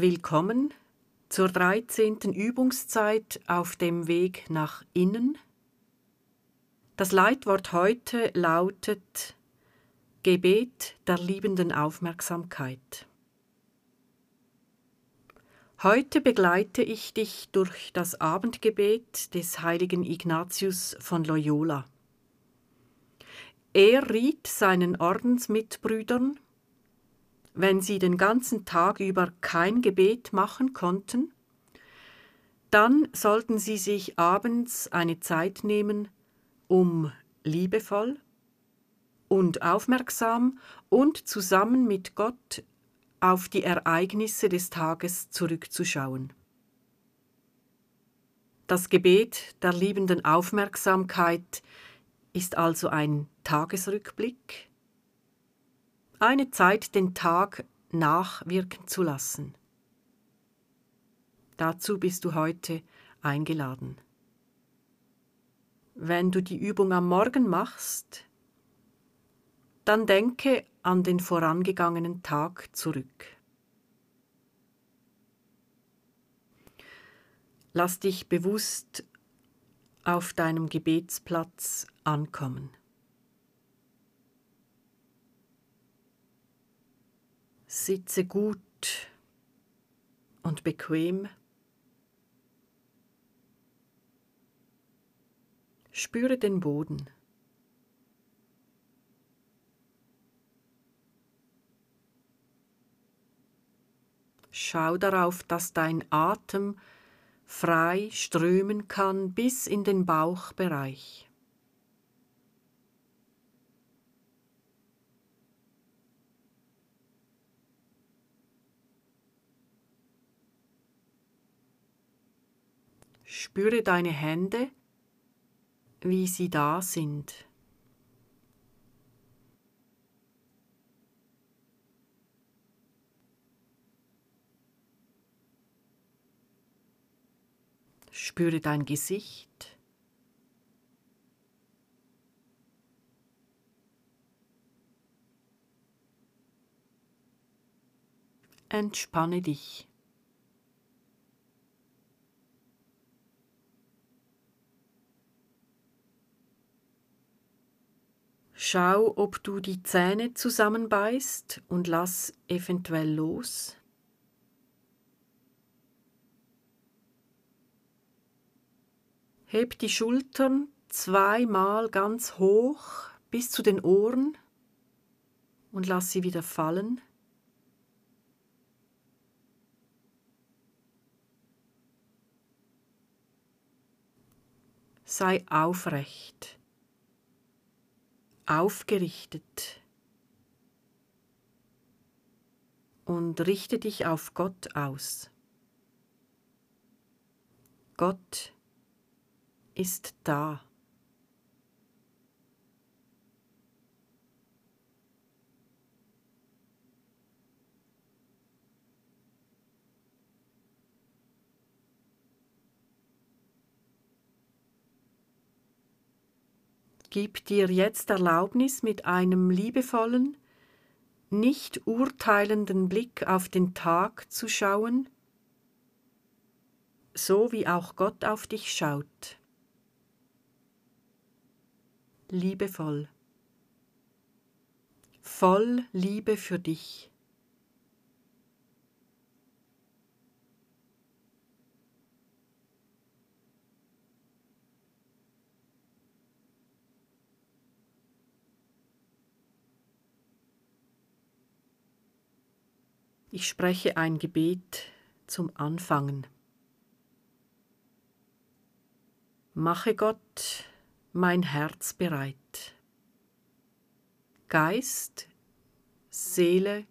Willkommen zur 13. Übungszeit auf dem Weg nach innen. Das Leitwort heute lautet Gebet der liebenden Aufmerksamkeit. Heute begleite ich dich durch das Abendgebet des heiligen Ignatius von Loyola. Er riet seinen Ordensmitbrüdern, wenn sie den ganzen Tag über kein Gebet machen konnten, dann sollten sie sich abends eine Zeit nehmen, um liebevoll und aufmerksam und zusammen mit Gott auf die Ereignisse des Tages zurückzuschauen. Das Gebet der liebenden Aufmerksamkeit ist also ein Tagesrückblick, eine Zeit den Tag nachwirken zu lassen. Dazu bist du heute eingeladen. Wenn du die Übung am Morgen machst, dann denke an den vorangegangenen Tag zurück. Lass dich bewusst auf deinem Gebetsplatz ankommen. Sitze gut und bequem. Spüre den Boden. Schau darauf, dass dein Atem frei strömen kann bis in den Bauchbereich. Spüre deine Hände, wie sie da sind. Spüre dein Gesicht. Entspanne dich. Schau, ob du die Zähne zusammenbeißt und lass eventuell los. Heb die Schultern zweimal ganz hoch bis zu den Ohren und lass sie wieder fallen. Sei aufrecht aufgerichtet und richte dich auf Gott aus. Gott ist da. Gib dir jetzt Erlaubnis, mit einem liebevollen, nicht urteilenden Blick auf den Tag zu schauen, so wie auch Gott auf dich schaut. Liebevoll, voll Liebe für dich. Ich spreche ein Gebet zum Anfangen. Mache Gott mein Herz bereit. Geist, Seele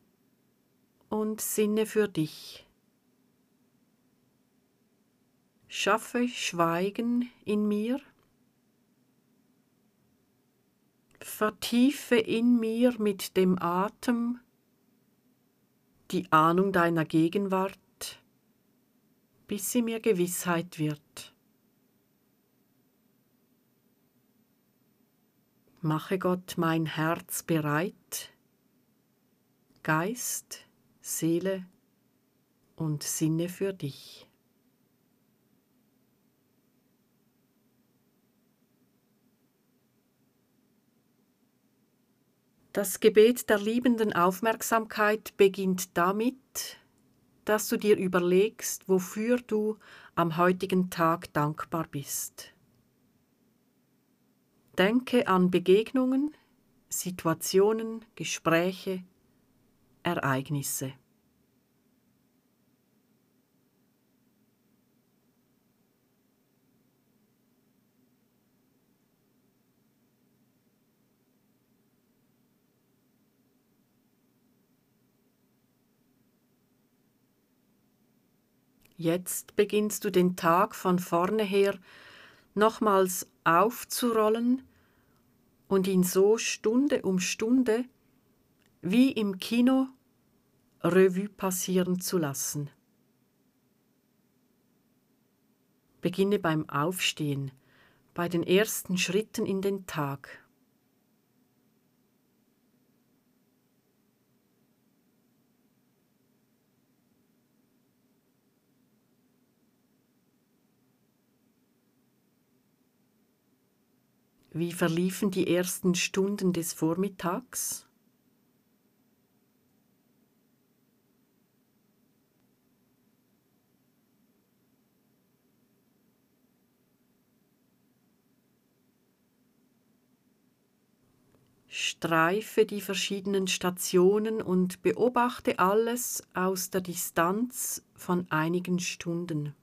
und Sinne für dich. Schaffe Schweigen in mir. Vertiefe in mir mit dem Atem die Ahnung deiner Gegenwart, bis sie mir Gewissheit wird. Mache Gott mein Herz bereit, Geist, Seele und Sinne für dich. Das Gebet der liebenden Aufmerksamkeit beginnt damit, dass du dir überlegst, wofür du am heutigen Tag dankbar bist. Denke an Begegnungen, Situationen, Gespräche, Ereignisse. Jetzt beginnst du den Tag von vorne her nochmals aufzurollen und ihn so Stunde um Stunde wie im Kino Revue passieren zu lassen. Beginne beim Aufstehen, bei den ersten Schritten in den Tag. Wie verliefen die ersten Stunden des Vormittags? Streife die verschiedenen Stationen und beobachte alles aus der Distanz von einigen Stunden.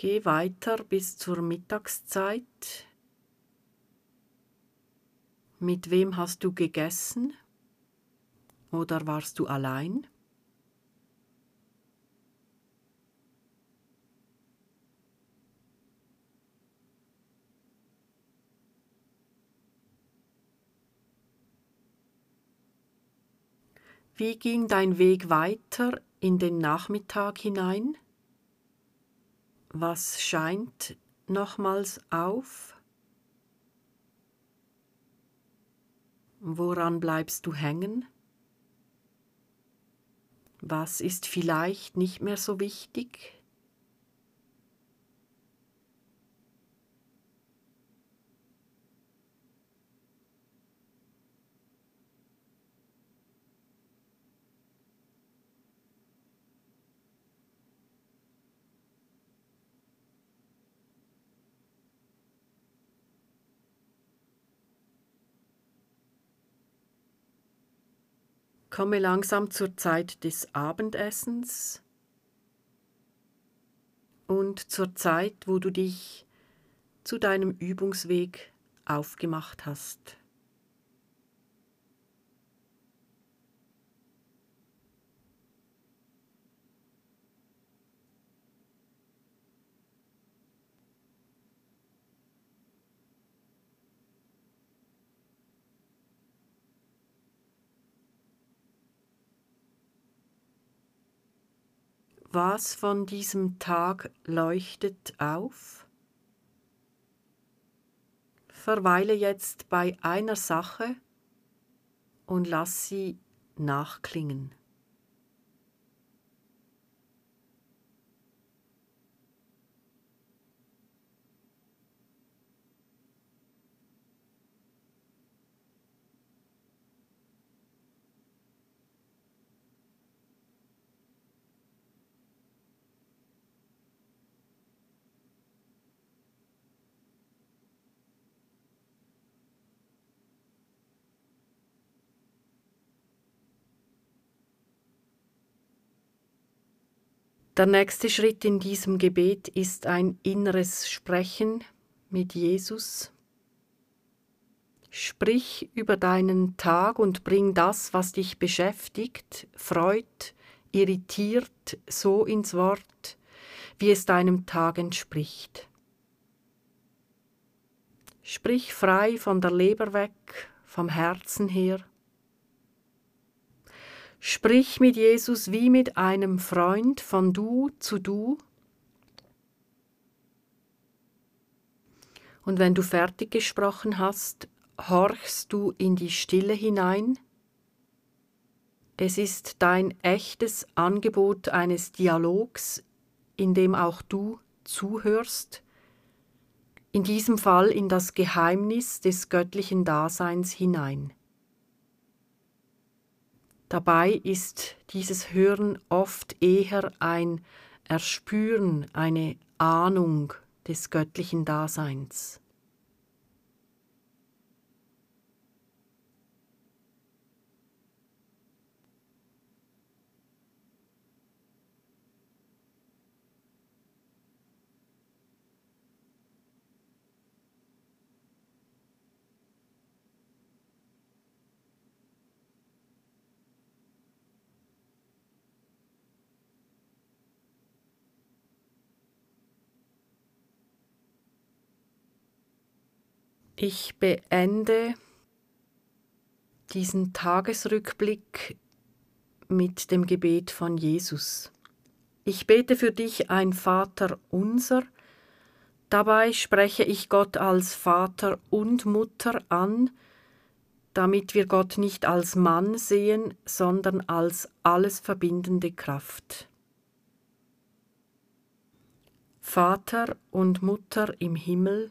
Geh weiter bis zur Mittagszeit. Mit wem hast du gegessen? Oder warst du allein? Wie ging dein Weg weiter in den Nachmittag hinein? Was scheint nochmals auf? Woran bleibst du hängen? Was ist vielleicht nicht mehr so wichtig? Komme langsam zur Zeit des Abendessens und zur Zeit, wo du dich zu deinem Übungsweg aufgemacht hast. Was von diesem Tag leuchtet auf? Verweile jetzt bei einer Sache und lass sie nachklingen. Der nächste Schritt in diesem Gebet ist ein inneres Sprechen mit Jesus. Sprich über deinen Tag und bring das, was dich beschäftigt, freut, irritiert, so ins Wort, wie es deinem Tag entspricht. Sprich frei von der Leber weg, vom Herzen her. Sprich mit Jesus wie mit einem Freund von du zu du. Und wenn du fertig gesprochen hast, horchst du in die Stille hinein. Es ist dein echtes Angebot eines Dialogs, in dem auch du zuhörst, in diesem Fall in das Geheimnis des göttlichen Daseins hinein. Dabei ist dieses Hören oft eher ein Erspüren, eine Ahnung des göttlichen Daseins. Ich beende diesen Tagesrückblick mit dem Gebet von Jesus. Ich bete für dich ein Vater unser, dabei spreche ich Gott als Vater und Mutter an, damit wir Gott nicht als Mann sehen, sondern als alles verbindende Kraft. Vater und Mutter im Himmel,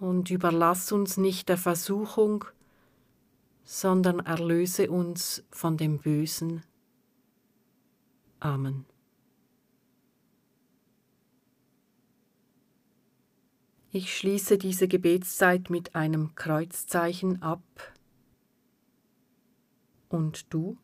und überlass uns nicht der Versuchung, sondern erlöse uns von dem Bösen. Amen. Ich schließe diese Gebetszeit mit einem Kreuzzeichen ab. Und du?